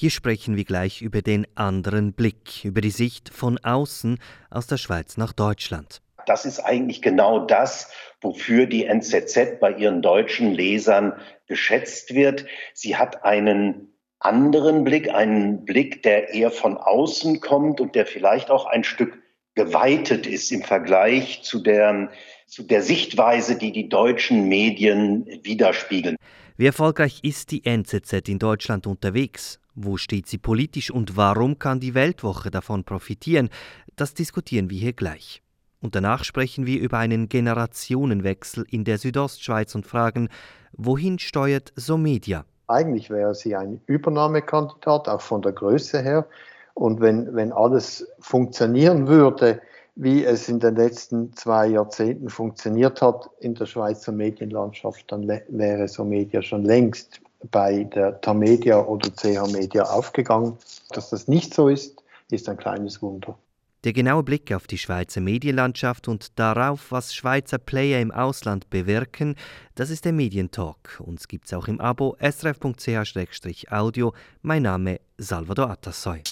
Hier sprechen wir gleich über den anderen Blick, über die Sicht von außen aus der Schweiz nach Deutschland. Das ist eigentlich genau das, wofür die NZZ bei ihren deutschen Lesern geschätzt wird. Sie hat einen anderen Blick, einen Blick, der eher von außen kommt und der vielleicht auch ein Stück geweitet ist im Vergleich zu der, zu der Sichtweise, die die deutschen Medien widerspiegeln. Wie erfolgreich ist die NZZ in Deutschland unterwegs? Wo steht sie politisch und warum kann die Weltwoche davon profitieren? Das diskutieren wir hier gleich. Und danach sprechen wir über einen Generationenwechsel in der Südostschweiz und fragen, wohin steuert Somedia? Eigentlich wäre sie ein Übernahmekandidat, auch von der Größe her. Und wenn, wenn alles funktionieren würde, wie es in den letzten zwei Jahrzehnten funktioniert hat in der Schweizer Medienlandschaft, dann wäre Somedia schon längst bei der Tamedia oder CH Media aufgegangen. Dass das nicht so ist, ist ein kleines Wunder. Der genaue Blick auf die Schweizer Medienlandschaft und darauf, was Schweizer Player im Ausland bewirken, das ist der Medientalk. Uns gibt's auch im Abo srf.ch-audio. Mein Name Salvador Atassoy.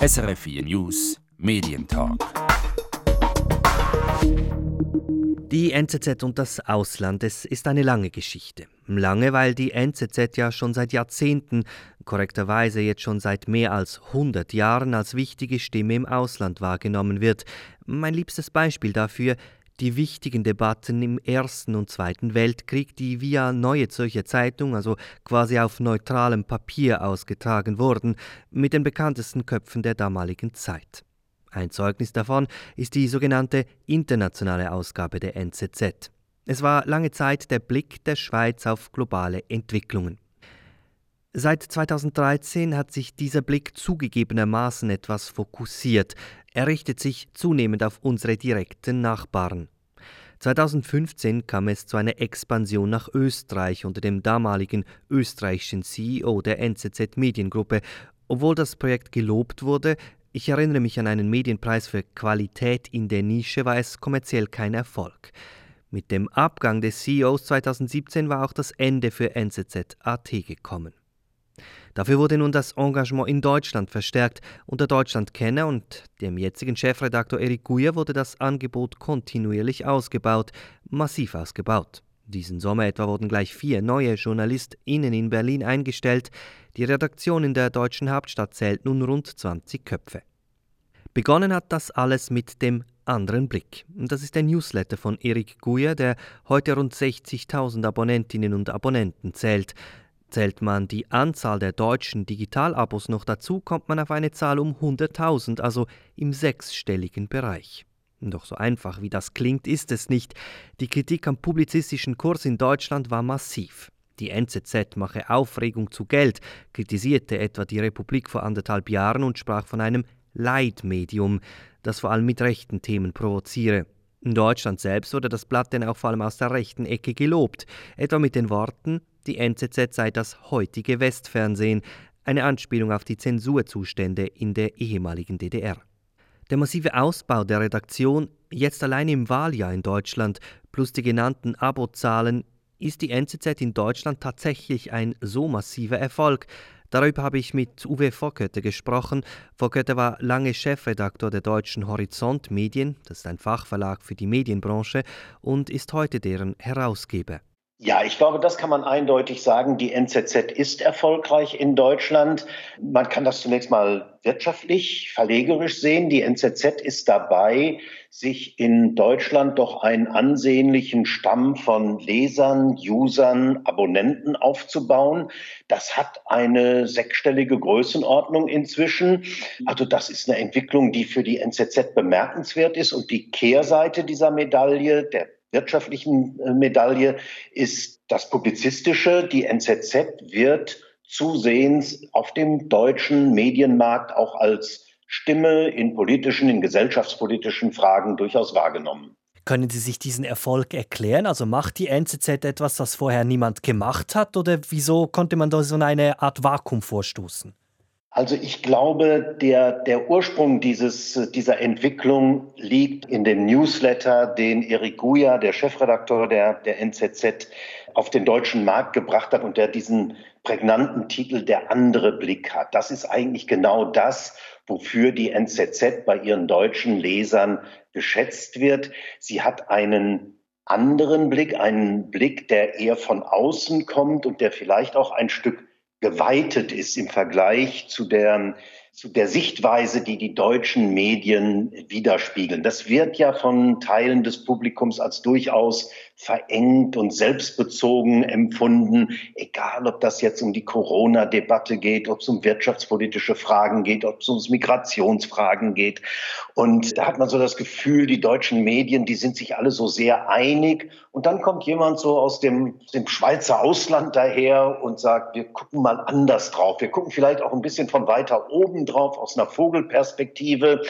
SRF 4 News Medientalk. Die NZZ und das Ausland, es ist eine lange Geschichte. Lange, weil die NZZ ja schon seit Jahrzehnten, korrekterweise jetzt schon seit mehr als 100 Jahren als wichtige Stimme im Ausland wahrgenommen wird. Mein liebstes Beispiel dafür die wichtigen Debatten im Ersten und Zweiten Weltkrieg, die via Neue Zürcher Zeitung, also quasi auf neutralem Papier ausgetragen wurden, mit den bekanntesten Köpfen der damaligen Zeit. Ein Zeugnis davon ist die sogenannte internationale Ausgabe der NZZ. Es war lange Zeit der Blick der Schweiz auf globale Entwicklungen. Seit 2013 hat sich dieser Blick zugegebenermaßen etwas fokussiert. Er richtet sich zunehmend auf unsere direkten Nachbarn. 2015 kam es zu einer Expansion nach Österreich unter dem damaligen österreichischen CEO der NZZ Mediengruppe. Obwohl das Projekt gelobt wurde, ich erinnere mich an einen Medienpreis für Qualität in der Nische, war es kommerziell kein Erfolg. Mit dem Abgang des CEOs 2017 war auch das Ende für NZZ.at gekommen. Dafür wurde nun das Engagement in Deutschland verstärkt. Unter Deutschlandkenner und dem jetzigen Chefredaktor Erik Guyer wurde das Angebot kontinuierlich ausgebaut, massiv ausgebaut. Diesen Sommer etwa wurden gleich vier neue JournalistInnen in Berlin eingestellt. Die Redaktion in der deutschen Hauptstadt zählt nun rund 20 Köpfe. Begonnen hat das alles mit dem anderen Blick. Das ist der Newsletter von Erik Guyer, der heute rund 60.000 Abonnentinnen und Abonnenten zählt. Zählt man die Anzahl der deutschen Digitalabos noch dazu, kommt man auf eine Zahl um 100.000, also im sechsstelligen Bereich. Doch so einfach wie das klingt, ist es nicht. Die Kritik am publizistischen Kurs in Deutschland war massiv. Die NZZ mache Aufregung zu Geld, kritisierte etwa die Republik vor anderthalb Jahren und sprach von einem Leitmedium, das vor allem mit rechten Themen provoziere. In Deutschland selbst wurde das Blatt denn auch vor allem aus der rechten Ecke gelobt, etwa mit den Worten, die NZZ sei das heutige Westfernsehen, eine Anspielung auf die Zensurzustände in der ehemaligen DDR. Der massive Ausbau der Redaktion, jetzt allein im Wahljahr in Deutschland, plus die genannten Abozahlen, ist die NZZ in Deutschland tatsächlich ein so massiver Erfolg? Darüber habe ich mit Uwe Vorkötter gesprochen. Vorkötter war lange Chefredaktor der Deutschen Horizont Medien, das ist ein Fachverlag für die Medienbranche, und ist heute deren Herausgeber. Ja, ich glaube, das kann man eindeutig sagen. Die NZZ ist erfolgreich in Deutschland. Man kann das zunächst mal wirtschaftlich, verlegerisch sehen. Die NZZ ist dabei, sich in Deutschland doch einen ansehnlichen Stamm von Lesern, Usern, Abonnenten aufzubauen. Das hat eine sechsstellige Größenordnung inzwischen. Also das ist eine Entwicklung, die für die NZZ bemerkenswert ist. Und die Kehrseite dieser Medaille, der wirtschaftlichen äh, Medaille ist das Publizistische. Die NZZ wird zusehends auf dem deutschen Medienmarkt auch als Stimme in politischen, in gesellschaftspolitischen Fragen durchaus wahrgenommen. Können Sie sich diesen Erfolg erklären? Also macht die NZZ etwas, was vorher niemand gemacht hat? Oder wieso konnte man da so eine Art Vakuum vorstoßen? Also ich glaube, der, der Ursprung dieses, dieser Entwicklung liegt in dem Newsletter, den Erik Guya, der Chefredakteur der, der NZZ, auf den deutschen Markt gebracht hat und der diesen prägnanten Titel Der andere Blick hat. Das ist eigentlich genau das, wofür die NZZ bei ihren deutschen Lesern geschätzt wird. Sie hat einen anderen Blick, einen Blick, der eher von außen kommt und der vielleicht auch ein Stück geweitet ist im Vergleich zu der, zu der Sichtweise, die die deutschen Medien widerspiegeln. Das wird ja von Teilen des Publikums als durchaus verengt und selbstbezogen empfunden, egal ob das jetzt um die Corona-Debatte geht, ob es um wirtschaftspolitische Fragen geht, ob es um Migrationsfragen geht. Und da hat man so das Gefühl, die deutschen Medien, die sind sich alle so sehr einig. Und dann kommt jemand so aus dem, dem Schweizer Ausland daher und sagt, wir gucken mal anders drauf. Wir gucken vielleicht auch ein bisschen von weiter oben drauf, aus einer Vogelperspektive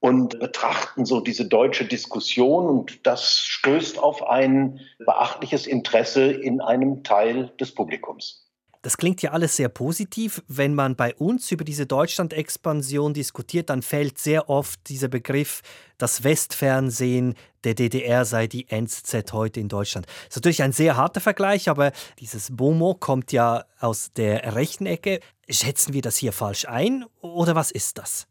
und betrachten so diese deutsche Diskussion und das stößt auf ein beachtliches Interesse in einem Teil des Publikums. Das klingt ja alles sehr positiv. Wenn man bei uns über diese Deutschland-Expansion diskutiert, dann fällt sehr oft dieser Begriff, das Westfernsehen der DDR sei die NZZ heute in Deutschland. Das ist natürlich ein sehr harter Vergleich, aber dieses Bomo kommt ja aus der rechten Ecke. Schätzen wir das hier falsch ein oder was ist das?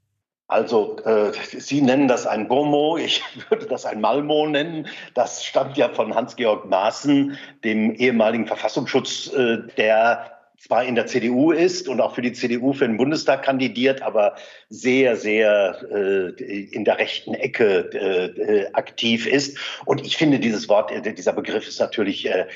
Also äh, Sie nennen das ein Bomo, ich würde das ein Malmo nennen. Das stammt ja von Hans-Georg Maaßen, dem ehemaligen Verfassungsschutz, äh, der zwar in der CDU ist und auch für die CDU für den Bundestag kandidiert, aber sehr, sehr äh, in der rechten Ecke äh, aktiv ist. Und ich finde, dieses Wort, äh, dieser Begriff ist natürlich äh,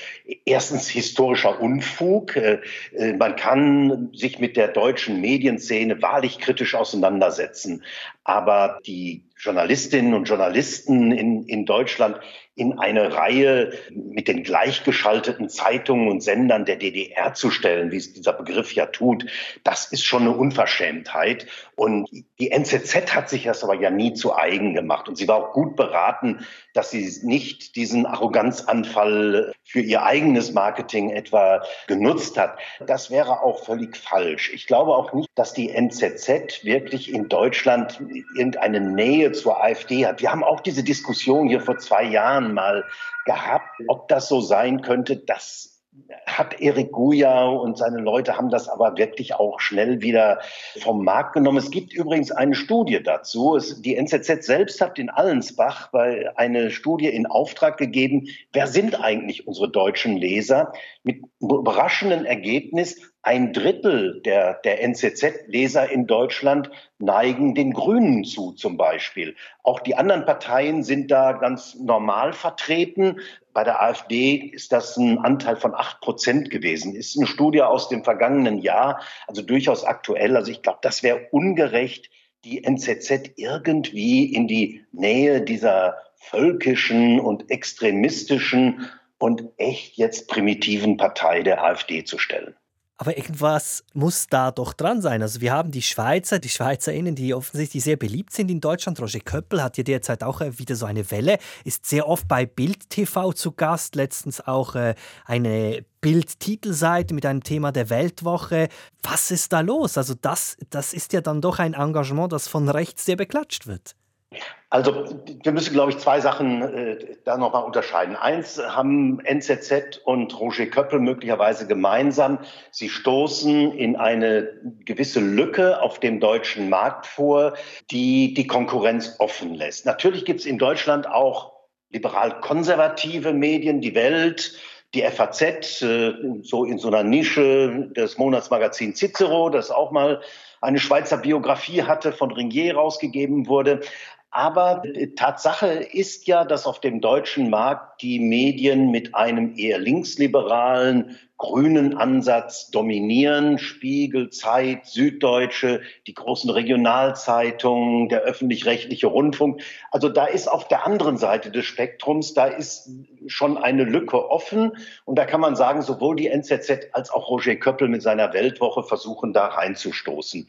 erstens historischer Unfug. Äh, äh, man kann sich mit der deutschen Medienszene wahrlich kritisch auseinandersetzen. Aber die Journalistinnen und Journalisten in, in Deutschland in eine Reihe mit den gleichgeschalteten Zeitungen und Sendern der DDR zu stellen, wie es dieser Begriff ja tut, das ist schon eine Unverschämtheit. Und die NZZ hat sich das aber ja nie zu eigen gemacht. Und sie war auch gut beraten, dass sie nicht diesen Arroganzanfall für ihr eigenes Marketing etwa genutzt hat. Das wäre auch völlig falsch. Ich glaube auch nicht, dass die NZZ wirklich in Deutschland irgendeine Nähe zur AfD hat. Wir haben auch diese Diskussion hier vor zwei Jahren mal gehabt, ob das so sein könnte, dass hat Erik Guya und seine Leute haben das aber wirklich auch schnell wieder vom Markt genommen. Es gibt übrigens eine Studie dazu. Die NZZ selbst hat in Allensbach eine Studie in Auftrag gegeben. Wer sind eigentlich unsere deutschen Leser? Mit überraschendem Ergebnis, ein Drittel der, der NZZ-Leser in Deutschland neigen den Grünen zu, zum Beispiel. Auch die anderen Parteien sind da ganz normal vertreten. Bei der AfD ist das ein Anteil von acht Prozent gewesen. Ist eine Studie aus dem vergangenen Jahr, also durchaus aktuell. Also ich glaube, das wäre ungerecht, die NZZ irgendwie in die Nähe dieser völkischen und extremistischen und echt jetzt primitiven Partei der AfD zu stellen. Aber irgendwas muss da doch dran sein. Also wir haben die Schweizer, die SchweizerInnen, die offensichtlich sehr beliebt sind in Deutschland. Roger Köppel hat ja derzeit auch äh, wieder so eine Welle, ist sehr oft bei Bild TV zu Gast, letztens auch äh, eine Bild-Titelseite mit einem Thema der Weltwoche. Was ist da los? Also das, das ist ja dann doch ein Engagement, das von rechts sehr beklatscht wird. Also wir müssen, glaube ich, zwei Sachen äh, da nochmal unterscheiden. Eins haben NZZ und Roger Köppel möglicherweise gemeinsam. Sie stoßen in eine gewisse Lücke auf dem deutschen Markt vor, die die Konkurrenz offen lässt. Natürlich gibt es in Deutschland auch liberal-konservative Medien, die Welt, die FAZ, äh, so in so einer Nische des Monatsmagazin Cicero, das auch mal eine Schweizer Biografie hatte, von Ringier rausgegeben wurde. Aber Tatsache ist ja, dass auf dem deutschen Markt die Medien mit einem eher linksliberalen, grünen Ansatz dominieren. Spiegel, Zeit, Süddeutsche, die großen Regionalzeitungen, der öffentlich-rechtliche Rundfunk. Also da ist auf der anderen Seite des Spektrums, da ist schon eine Lücke offen. Und da kann man sagen, sowohl die NZZ als auch Roger Köppel mit seiner Weltwoche versuchen da reinzustoßen.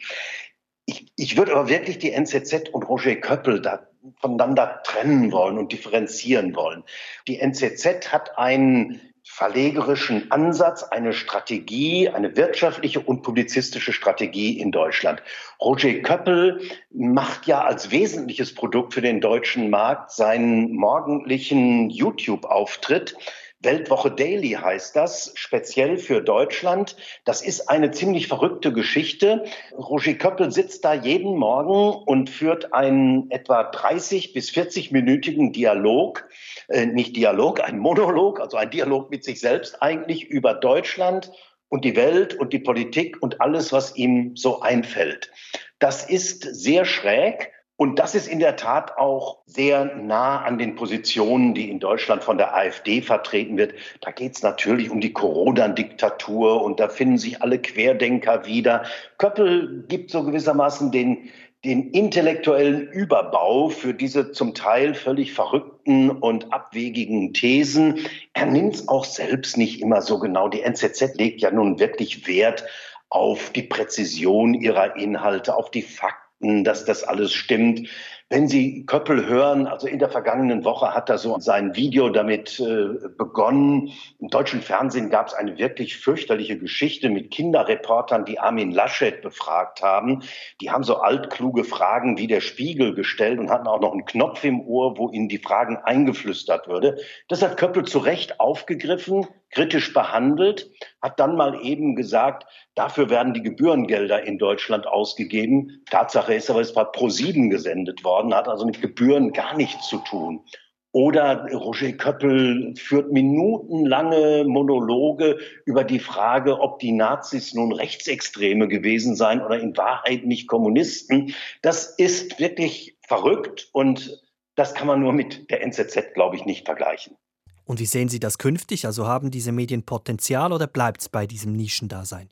Ich, ich würde aber wirklich die NZZ und Roger Köppel da voneinander trennen wollen und differenzieren wollen. Die NZZ hat einen verlegerischen Ansatz, eine Strategie, eine wirtschaftliche und publizistische Strategie in Deutschland. Roger Köppel macht ja als wesentliches Produkt für den deutschen Markt seinen morgendlichen YouTube-Auftritt. Weltwoche Daily heißt das, speziell für Deutschland. Das ist eine ziemlich verrückte Geschichte. Roger Köppel sitzt da jeden Morgen und führt einen etwa 30 bis 40-minütigen Dialog, äh, nicht Dialog, ein Monolog, also ein Dialog mit sich selbst eigentlich über Deutschland und die Welt und die Politik und alles, was ihm so einfällt. Das ist sehr schräg und das ist in der Tat auch sehr nah an den Positionen, die in Deutschland von der AfD vertreten wird. Da geht es natürlich um die Corona-Diktatur und da finden sich alle Querdenker wieder. Köppel gibt so gewissermaßen den, den intellektuellen Überbau für diese zum Teil völlig verrückten und abwegigen Thesen. Er nimmt es auch selbst nicht immer so genau. Die NZZ legt ja nun wirklich Wert auf die Präzision ihrer Inhalte, auf die Fakten dass das alles stimmt. Wenn Sie Köppel hören, also in der vergangenen Woche hat er so sein Video damit äh, begonnen. Im deutschen Fernsehen gab es eine wirklich fürchterliche Geschichte mit Kinderreportern, die Armin Laschet befragt haben. Die haben so altkluge Fragen wie der Spiegel gestellt und hatten auch noch einen Knopf im Ohr, wo ihnen die Fragen eingeflüstert würde. Das hat Köppel zu Recht aufgegriffen, kritisch behandelt, hat dann mal eben gesagt, dafür werden die Gebührengelder in Deutschland ausgegeben. Tatsache ist aber, es war pro sieben gesendet worden, hat also mit Gebühren gar nichts zu tun. Oder Roger Köppel führt minutenlange Monologe über die Frage, ob die Nazis nun Rechtsextreme gewesen seien oder in Wahrheit nicht Kommunisten. Das ist wirklich verrückt und das kann man nur mit der NZZ, glaube ich, nicht vergleichen. Und wie sehen Sie das künftig? Also haben diese Medien Potenzial oder bleibt es bei diesem Nischendasein?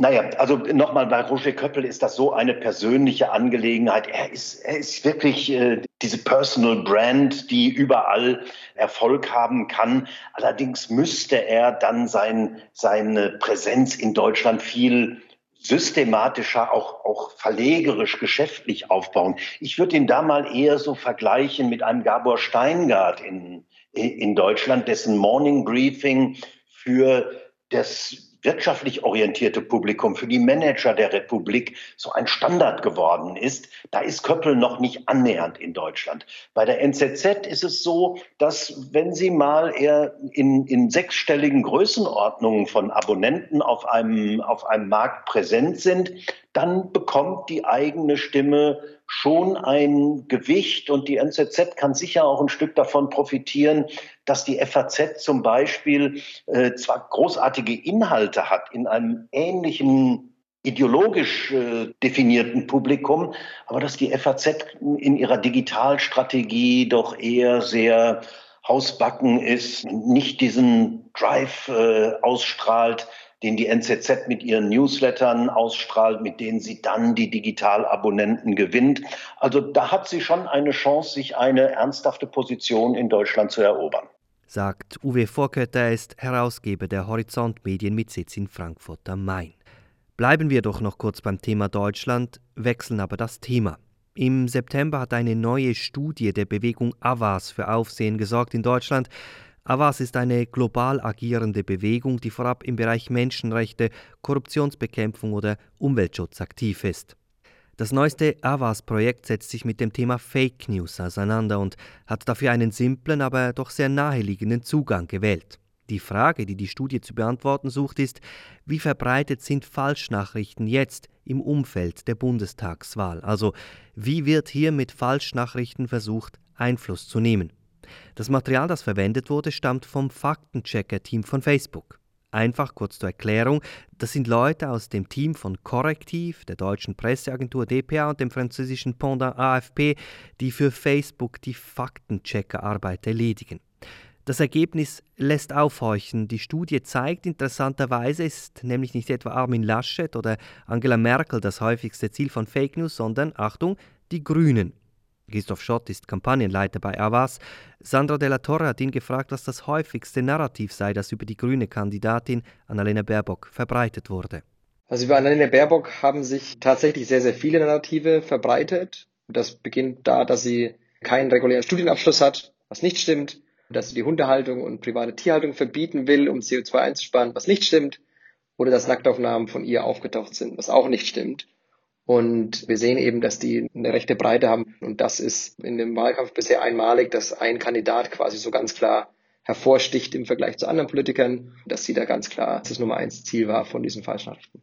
Naja, also nochmal, bei Roger Köppel ist das so eine persönliche Angelegenheit. Er ist, er ist wirklich äh, diese Personal Brand, die überall Erfolg haben kann. Allerdings müsste er dann sein, seine Präsenz in Deutschland viel systematischer, auch, auch verlegerisch, geschäftlich aufbauen. Ich würde ihn da mal eher so vergleichen mit einem Gabor Steingart in, in Deutschland, dessen Morning Briefing für das wirtschaftlich orientierte Publikum, für die Manager der Republik so ein Standard geworden ist. Da ist Köppel noch nicht annähernd in Deutschland. Bei der NZZ ist es so, dass wenn Sie mal eher in, in sechsstelligen Größenordnungen von Abonnenten auf einem, auf einem Markt präsent sind, dann bekommt die eigene Stimme schon ein Gewicht und die NZZ kann sicher auch ein Stück davon profitieren, dass die FAZ zum Beispiel äh, zwar großartige Inhalte hat in einem ähnlichen ideologisch äh, definierten Publikum, aber dass die FAZ in ihrer Digitalstrategie doch eher sehr hausbacken ist, nicht diesen Drive äh, ausstrahlt, den die NZZ mit ihren Newslettern ausstrahlt, mit denen sie dann die Digitalabonnenten gewinnt. Also da hat sie schon eine Chance, sich eine ernsthafte Position in Deutschland zu erobern. Sagt Uwe Vorkötter, er ist Herausgeber der Horizont Medien mit Sitz in Frankfurt am Main. Bleiben wir doch noch kurz beim Thema Deutschland, wechseln aber das Thema. Im September hat eine neue Studie der Bewegung Avas für Aufsehen gesorgt in Deutschland. Avas ist eine global agierende Bewegung, die vorab im Bereich Menschenrechte, Korruptionsbekämpfung oder Umweltschutz aktiv ist. Das neueste Avas-Projekt setzt sich mit dem Thema Fake News auseinander und hat dafür einen simplen, aber doch sehr naheliegenden Zugang gewählt. Die Frage, die die Studie zu beantworten sucht, ist, wie verbreitet sind Falschnachrichten jetzt im Umfeld der Bundestagswahl? Also wie wird hier mit Falschnachrichten versucht, Einfluss zu nehmen? Das Material, das verwendet wurde, stammt vom Faktenchecker-Team von Facebook. Einfach kurz zur Erklärung, das sind Leute aus dem Team von Korrektiv, der deutschen Presseagentur dpa und dem französischen Pendant AFP, die für Facebook die Faktenchecker-Arbeit erledigen. Das Ergebnis lässt aufhorchen. Die Studie zeigt, interessanterweise ist nämlich nicht etwa Armin Laschet oder Angela Merkel das häufigste Ziel von Fake News, sondern, Achtung, die Grünen. Christoph Schott ist Kampagnenleiter bei Avas. Sandra Della Torre hat ihn gefragt, was das häufigste Narrativ sei, das über die grüne Kandidatin Annalena Baerbock verbreitet wurde. Also über Annalena Baerbock haben sich tatsächlich sehr, sehr viele Narrative verbreitet. Das beginnt da, dass sie keinen regulären Studienabschluss hat, was nicht stimmt, dass sie die Hundehaltung und private Tierhaltung verbieten will, um CO2 einzusparen, was nicht stimmt, oder dass Nacktaufnahmen von ihr aufgetaucht sind, was auch nicht stimmt. Und wir sehen eben, dass die eine rechte Breite haben. Und das ist in dem Wahlkampf bisher einmalig, dass ein Kandidat quasi so ganz klar hervorsticht im Vergleich zu anderen Politikern, dass sie da ganz klar das Nummer eins Ziel war von diesen Falschnachrichten.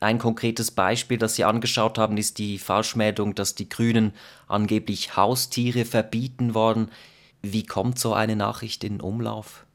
Ein konkretes Beispiel, das Sie angeschaut haben, ist die Falschmeldung, dass die Grünen angeblich Haustiere verbieten wollen. Wie kommt so eine Nachricht in Umlauf?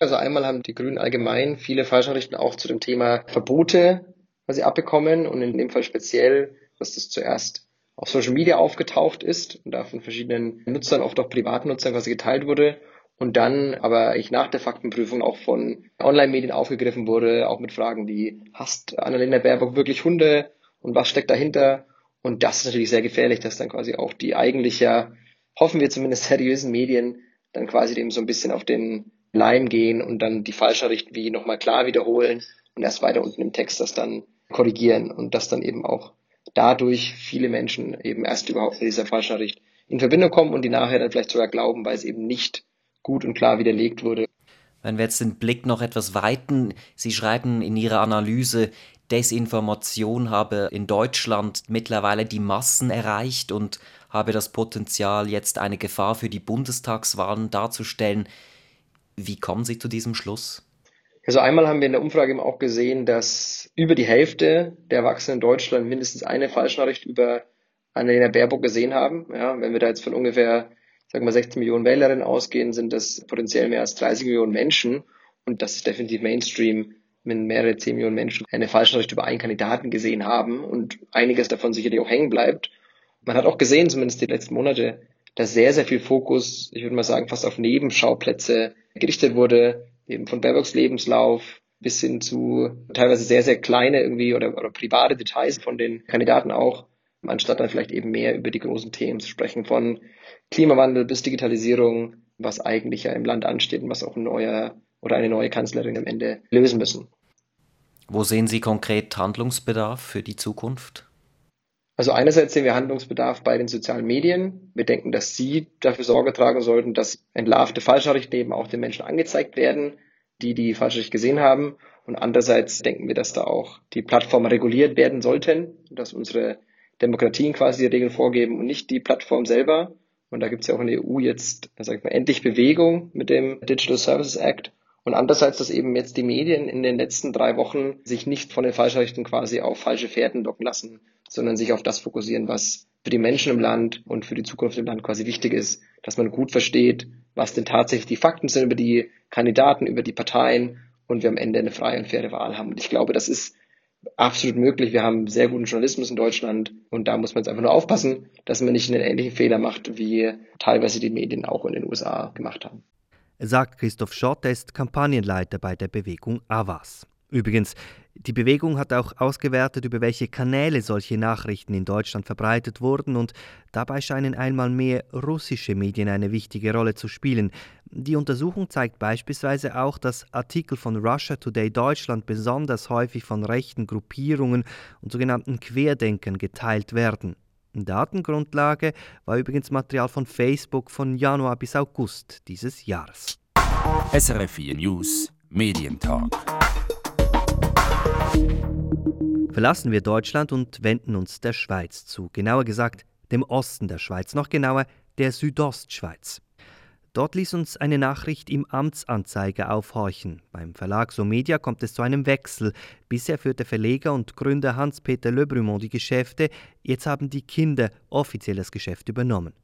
Also einmal haben die Grünen allgemein viele Falschnachrichten auch zu dem Thema Verbote quasi abbekommen und in dem Fall speziell, dass das zuerst auf Social Media aufgetaucht ist und da von verschiedenen Nutzern, oft auch Privatnutzern quasi geteilt wurde und dann aber ich nach der Faktenprüfung auch von Online-Medien aufgegriffen wurde, auch mit Fragen wie, hasst Annalena Baerbock wirklich Hunde und was steckt dahinter? Und das ist natürlich sehr gefährlich, dass dann quasi auch die eigentlich ja, hoffen wir zumindest seriösen Medien dann quasi dem so ein bisschen auf den Leim gehen und dann die Falschnachrichten wie nochmal klar wiederholen und erst weiter unten im Text das dann korrigieren und dass dann eben auch dadurch viele Menschen eben erst überhaupt mit dieser Falschnachricht in Verbindung kommen und die nachher dann vielleicht sogar glauben, weil es eben nicht gut und klar widerlegt wurde. Wenn wir jetzt den Blick noch etwas weiten, Sie schreiben in Ihrer Analyse, Desinformation habe in Deutschland mittlerweile die Massen erreicht und habe das Potenzial, jetzt eine Gefahr für die Bundestagswahlen darzustellen. Wie kommen Sie zu diesem Schluss? Also einmal haben wir in der Umfrage eben auch gesehen, dass über die Hälfte der Erwachsenen in Deutschland mindestens eine Falschnachricht über Annalena Baerbock gesehen haben. Ja, wenn wir da jetzt von ungefähr sagen wir 16 Millionen Wählerinnen ausgehen, sind das potenziell mehr als 30 Millionen Menschen. Und das ist definitiv Mainstream, wenn mehrere 10 Millionen Menschen eine Falschnachricht über einen Kandidaten gesehen haben und einiges davon sicherlich auch hängen bleibt. Man hat auch gesehen, zumindest die letzten Monate, dass sehr, sehr viel Fokus, ich würde mal sagen, fast auf Nebenschauplätze gerichtet wurde, eben von Baerbocks Lebenslauf bis hin zu teilweise sehr, sehr kleine irgendwie oder, oder private Details von den Kandidaten auch, anstatt dann vielleicht eben mehr über die großen Themen zu sprechen, von Klimawandel bis Digitalisierung, was eigentlich ja im Land ansteht und was auch ein neuer oder eine neue Kanzlerin am Ende lösen müssen. Wo sehen Sie konkret Handlungsbedarf für die Zukunft? Also einerseits sehen wir Handlungsbedarf bei den sozialen Medien. Wir denken, dass sie dafür Sorge tragen sollten, dass entlarvte Falschnachrichten eben auch den Menschen angezeigt werden, die die Falschnachricht gesehen haben. Und andererseits denken wir, dass da auch die Plattformen reguliert werden sollten, dass unsere Demokratien quasi die Regeln vorgeben und nicht die Plattform selber. Und da gibt es ja auch in der EU jetzt, sag ich mal, endlich Bewegung mit dem Digital Services Act. Und andererseits, dass eben jetzt die Medien in den letzten drei Wochen sich nicht von den Falschrechten quasi auf falsche Fährten locken lassen, sondern sich auf das fokussieren, was für die Menschen im Land und für die Zukunft im Land quasi wichtig ist, dass man gut versteht, was denn tatsächlich die Fakten sind über die Kandidaten, über die Parteien und wir am Ende eine freie und faire Wahl haben. Und ich glaube, das ist absolut möglich. Wir haben sehr guten Journalismus in Deutschland und da muss man jetzt einfach nur aufpassen, dass man nicht einen ähnlichen Fehler macht, wie teilweise die Medien auch in den USA gemacht haben. Sagt Christoph Schott, er ist Kampagnenleiter bei der Bewegung AWAS. Übrigens, die Bewegung hat auch ausgewertet, über welche Kanäle solche Nachrichten in Deutschland verbreitet wurden, und dabei scheinen einmal mehr russische Medien eine wichtige Rolle zu spielen. Die Untersuchung zeigt beispielsweise auch, dass Artikel von Russia Today Deutschland besonders häufig von rechten Gruppierungen und sogenannten Querdenkern geteilt werden. Datengrundlage war übrigens Material von Facebook von Januar bis August dieses Jahres. SRF 4 News Medientalk. Verlassen wir Deutschland und wenden uns der Schweiz zu, genauer gesagt dem Osten der Schweiz, noch genauer der Südostschweiz. Dort ließ uns eine Nachricht im Amtsanzeiger aufhorchen. Beim Verlag So Media kommt es zu einem Wechsel. Bisher führte Verleger und Gründer Hans-Peter Lebrumont die Geschäfte, jetzt haben die Kinder offiziell das Geschäft übernommen.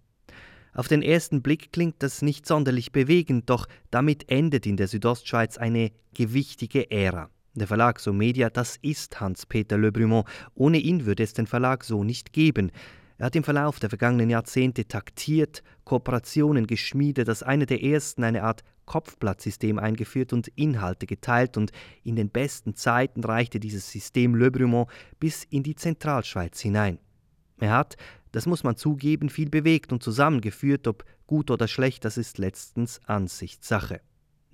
Auf den ersten Blick klingt das nicht sonderlich bewegend, doch damit endet in der Südostschweiz eine gewichtige Ära. Der Verlag So Media, das ist Hans-Peter Lebrumont. Ohne ihn würde es den Verlag so nicht geben. Er hat im Verlauf der vergangenen Jahrzehnte taktiert, Kooperationen geschmiedet, als einer der ersten eine Art Kopfblattsystem eingeführt und Inhalte geteilt und in den besten Zeiten reichte dieses System Lebrumont bis in die Zentralschweiz hinein. Er hat, das muss man zugeben, viel bewegt und zusammengeführt, ob gut oder schlecht, das ist letztens Ansichtssache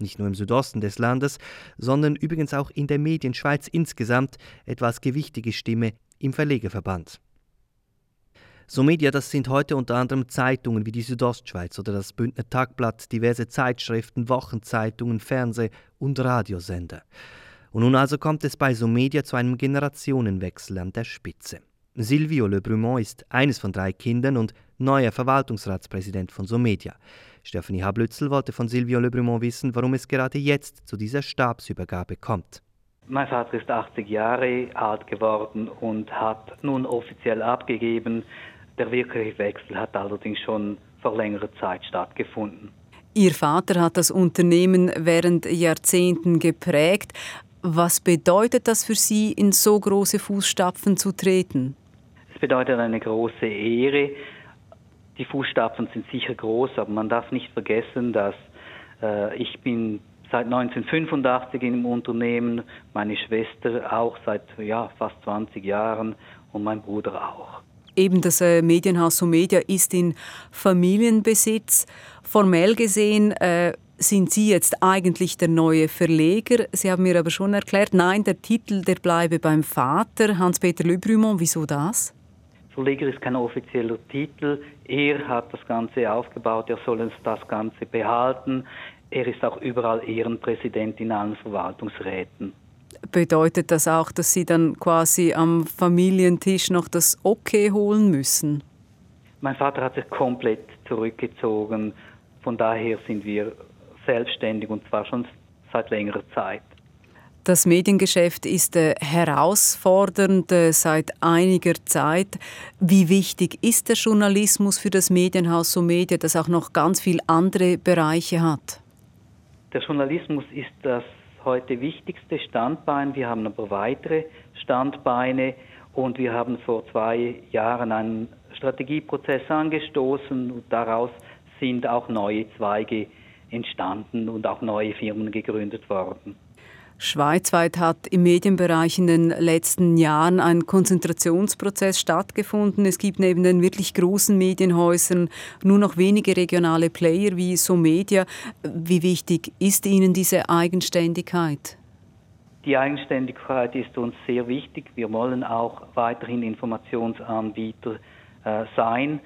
nicht nur im Südosten des Landes, sondern übrigens auch in der Medienschweiz insgesamt etwas gewichtige Stimme im Verlegerverband. So Media, das sind heute unter anderem Zeitungen wie die Südostschweiz oder das Bündner Tagblatt, diverse Zeitschriften, Wochenzeitungen, Fernseh- und Radiosender. Und nun also kommt es bei So Media zu einem Generationenwechsel an der Spitze. Silvio Le Brumont ist eines von drei Kindern und neuer Verwaltungsratspräsident von Somedia. Stephanie Hablützel wollte von Silvio Le Brumont wissen, warum es gerade jetzt zu dieser Stabsübergabe kommt. Mein Vater ist 80 Jahre alt geworden und hat nun offiziell abgegeben. Der wirkliche Wechsel hat allerdings schon vor längerer Zeit stattgefunden. Ihr Vater hat das Unternehmen während Jahrzehnten geprägt. Was bedeutet das für Sie, in so große Fußstapfen zu treten? Es bedeutet eine große Ehre. Die Fußstapfen sind sicher groß, aber man darf nicht vergessen, dass äh, ich bin seit 1985 im Unternehmen, meine Schwester auch seit ja, fast 20 Jahren und mein Bruder auch. Eben das äh, Medienhaus so Media ist in Familienbesitz. Formell gesehen äh, sind Sie jetzt eigentlich der neue Verleger. Sie haben mir aber schon erklärt, nein, der Titel, der bleibe beim Vater, Hans-Peter Le Brumont. Wieso das? Verleger ist kein offizieller Titel. Er hat das Ganze aufgebaut, er soll uns das Ganze behalten. Er ist auch überall Ehrenpräsident in allen Verwaltungsräten. Bedeutet das auch, dass Sie dann quasi am Familientisch noch das Okay holen müssen? Mein Vater hat sich komplett zurückgezogen. Von daher sind wir selbstständig und zwar schon seit längerer Zeit. Das Mediengeschäft ist äh, herausfordernd äh, seit einiger Zeit. Wie wichtig ist der Journalismus für das Medienhaus so Media, das auch noch ganz viele andere Bereiche hat? Der Journalismus ist das heute wichtigste Standbein. Wir haben aber weitere Standbeine und wir haben vor zwei Jahren einen Strategieprozess angestoßen und daraus sind auch neue Zweige entstanden und auch neue Firmen gegründet worden. Schweizweit hat im Medienbereich in den letzten Jahren ein Konzentrationsprozess stattgefunden. Es gibt neben den wirklich großen Medienhäusern nur noch wenige regionale Player wie SoMedia. Wie wichtig ist Ihnen diese Eigenständigkeit? Die Eigenständigkeit ist uns sehr wichtig. Wir wollen auch weiterhin Informationsanbieter äh, sein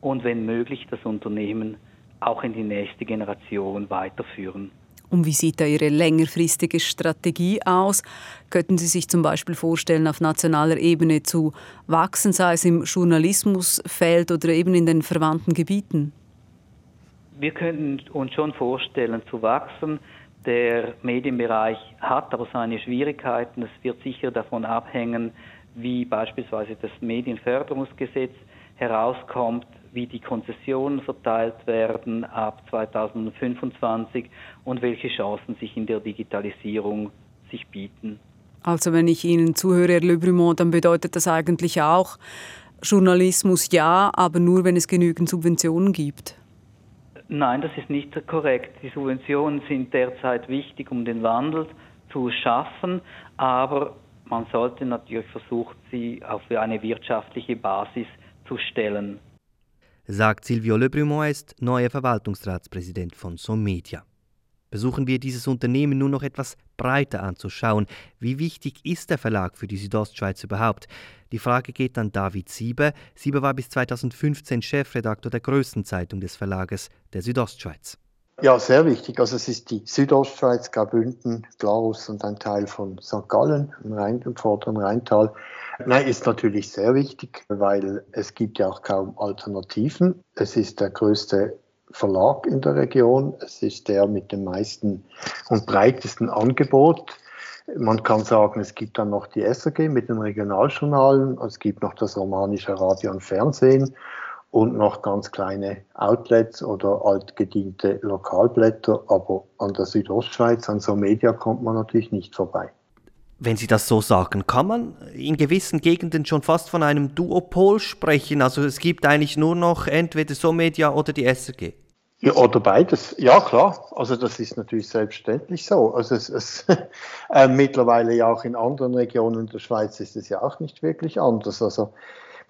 und wenn möglich das Unternehmen auch in die nächste Generation weiterführen. Und wie sieht da Ihre längerfristige Strategie aus? Könnten Sie sich zum Beispiel vorstellen, auf nationaler Ebene zu wachsen, sei es im Journalismusfeld oder eben in den verwandten Gebieten? Wir könnten uns schon vorstellen, zu wachsen. Der Medienbereich hat aber seine Schwierigkeiten. Es wird sicher davon abhängen, wie beispielsweise das Medienförderungsgesetz herauskommt, wie die Konzessionen verteilt werden ab 2025 und welche Chancen sich in der Digitalisierung sich bieten. Also wenn ich Ihnen zuhöre, Herr Le Brumont, dann bedeutet das eigentlich auch, Journalismus ja, aber nur, wenn es genügend Subventionen gibt. Nein, das ist nicht korrekt. Die Subventionen sind derzeit wichtig, um den Wandel zu schaffen, aber man sollte natürlich versuchen, sie auf eine wirtschaftliche Basis zu stellen sagt Silvio Le ist neuer Verwaltungsratspräsident von Somedia. Besuchen wir dieses Unternehmen nun noch etwas breiter anzuschauen. Wie wichtig ist der Verlag für die Südostschweiz überhaupt? Die Frage geht an David Sieber. Sieber war bis 2015 Chefredakteur der größten Zeitung des Verlages, der Südostschweiz. Ja, sehr wichtig. Also es ist die Südostschweiz, Graubünden, Glarus und ein Teil von St. Gallen im, Rhein, im vorderen Rheintal. Nein, ist natürlich sehr wichtig, weil es gibt ja auch kaum Alternativen. Es ist der größte Verlag in der Region. Es ist der mit dem meisten und breitesten Angebot. Man kann sagen, es gibt dann noch die SRG mit den Regionaljournalen, es gibt noch das romanische Radio und Fernsehen und noch ganz kleine Outlets oder altgediente Lokalblätter. Aber an der Südostschweiz, an so Media kommt man natürlich nicht vorbei wenn Sie das so sagen, kann man in gewissen Gegenden schon fast von einem Duopol sprechen? Also es gibt eigentlich nur noch entweder SoMedia oder die SRG. Ja, oder beides. Ja, klar. Also das ist natürlich selbstverständlich so. Also es, es äh, mittlerweile ja auch in anderen Regionen der Schweiz ist es ja auch nicht wirklich anders. Also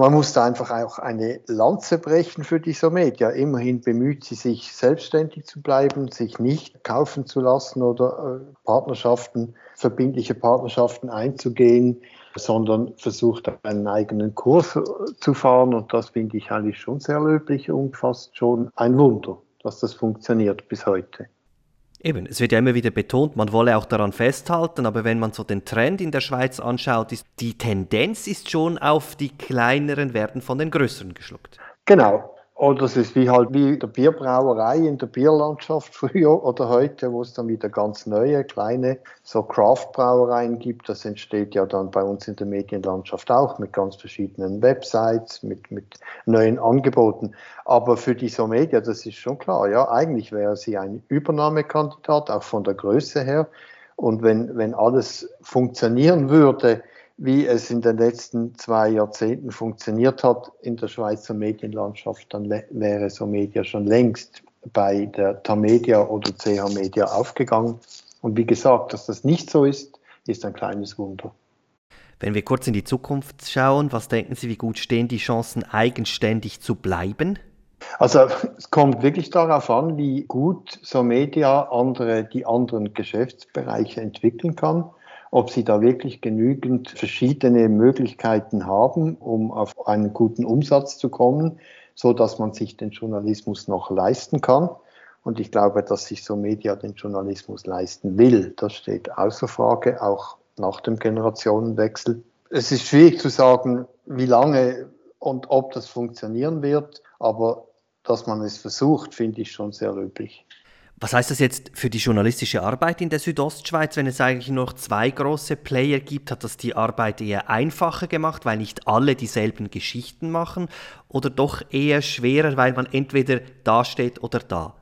man muss da einfach auch eine Lanze brechen für die Media. Immerhin bemüht sie sich, selbstständig zu bleiben, sich nicht kaufen zu lassen oder äh, Partnerschaften, verbindliche Partnerschaften einzugehen, sondern versucht einen eigenen Kurs äh, zu fahren. Und das finde ich eigentlich schon sehr löblich und fast schon ein Wunder, dass das funktioniert bis heute. Eben, es wird ja immer wieder betont, man wolle auch daran festhalten, aber wenn man so den Trend in der Schweiz anschaut, ist die Tendenz ist schon auf die kleineren werden von den größeren geschluckt. Genau. Oder es ist wie halt wie der Bierbrauerei in der Bierlandschaft früher oder heute, wo es dann wieder ganz neue, kleine, so Craft-Brauereien gibt. Das entsteht ja dann bei uns in der Medienlandschaft auch mit ganz verschiedenen Websites, mit, mit neuen Angeboten. Aber für die Somedia, das ist schon klar, ja, eigentlich wäre sie ein Übernahmekandidat, auch von der Größe her. Und wenn, wenn alles funktionieren würde, wie es in den letzten zwei Jahrzehnten funktioniert hat in der Schweizer Medienlandschaft, dann wäre so Media schon längst bei der Tamedia oder CH Media aufgegangen. Und wie gesagt, dass das nicht so ist, ist ein kleines Wunder. Wenn wir kurz in die Zukunft schauen, was denken Sie, wie gut stehen die Chancen, eigenständig zu bleiben? Also es kommt wirklich darauf an, wie gut so Media andere, die anderen Geschäftsbereiche entwickeln kann ob sie da wirklich genügend verschiedene Möglichkeiten haben, um auf einen guten Umsatz zu kommen, so dass man sich den Journalismus noch leisten kann. Und ich glaube, dass sich so Media den Journalismus leisten will. Das steht außer Frage, auch nach dem Generationenwechsel. Es ist schwierig zu sagen, wie lange und ob das funktionieren wird, aber dass man es versucht, finde ich schon sehr löblich. Was heißt das jetzt für die journalistische Arbeit in der Südostschweiz, wenn es eigentlich nur noch zwei große Player gibt? Hat das die Arbeit eher einfacher gemacht, weil nicht alle dieselben Geschichten machen? Oder doch eher schwerer, weil man entweder da steht oder da?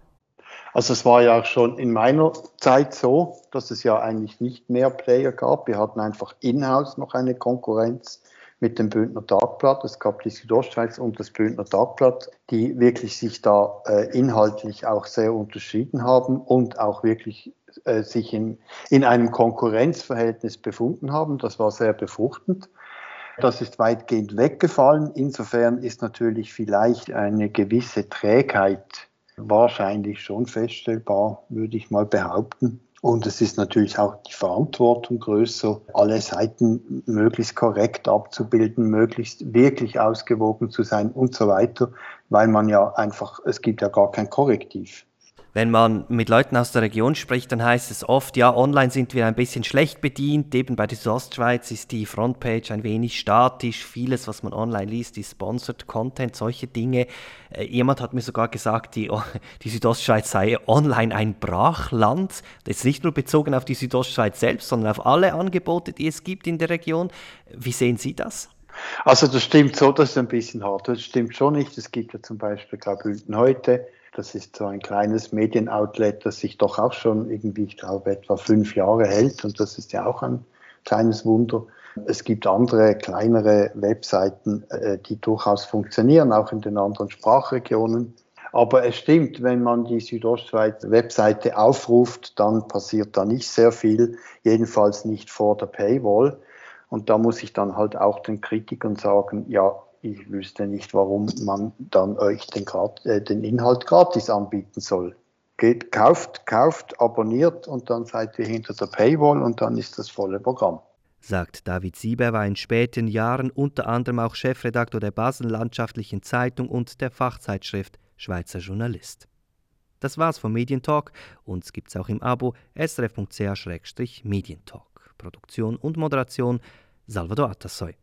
Also es war ja auch schon in meiner Zeit so, dass es ja eigentlich nicht mehr Player gab. Wir hatten einfach in-house noch eine Konkurrenz mit dem Bündner Tagblatt. Es gab die Südostschweiz und das Bündner Tagblatt, die wirklich sich da äh, inhaltlich auch sehr unterschieden haben und auch wirklich äh, sich in, in einem Konkurrenzverhältnis befunden haben. Das war sehr befruchtend. Das ist weitgehend weggefallen. Insofern ist natürlich vielleicht eine gewisse Trägheit wahrscheinlich schon feststellbar, würde ich mal behaupten. Und es ist natürlich auch die Verantwortung größer, alle Seiten möglichst korrekt abzubilden, möglichst wirklich ausgewogen zu sein und so weiter, weil man ja einfach, es gibt ja gar kein Korrektiv. Wenn man mit Leuten aus der Region spricht, dann heißt es oft, ja, online sind wir ein bisschen schlecht bedient. Eben bei der Südostschweiz ist die Frontpage ein wenig statisch. Vieles, was man online liest, ist Sponsored Content, solche Dinge. Äh, jemand hat mir sogar gesagt, die, die Südostschweiz sei online ein Brachland. Das ist nicht nur bezogen auf die Südostschweiz selbst, sondern auf alle Angebote, die es gibt in der Region. Wie sehen Sie das? Also das stimmt so, das ist ein bisschen hart. Das stimmt schon nicht. Es gibt ja zum Beispiel, glaube ich, heute das ist so ein kleines Medienoutlet, das sich doch auch schon irgendwie, ich glaube, etwa fünf Jahre hält. Und das ist ja auch ein kleines Wunder. Es gibt andere, kleinere Webseiten, äh, die durchaus funktionieren, auch in den anderen Sprachregionen. Aber es stimmt, wenn man die Südostschweiz-Webseite aufruft, dann passiert da nicht sehr viel, jedenfalls nicht vor der Paywall. Und da muss ich dann halt auch den Kritikern sagen, ja, ich wüsste nicht, warum man dann euch den, äh, den Inhalt gratis anbieten soll. Geht, kauft, kauft, abonniert und dann seid ihr hinter der Paywall und dann ist das volle Programm. Sagt David Sieber war in späten Jahren unter anderem auch Chefredakteur der Basel Landschaftlichen Zeitung und der Fachzeitschrift Schweizer Journalist. Das war's vom Medientalk. Uns gibt's auch im Abo srf.ch-medientalk. Produktion und Moderation Salvador Atassoy.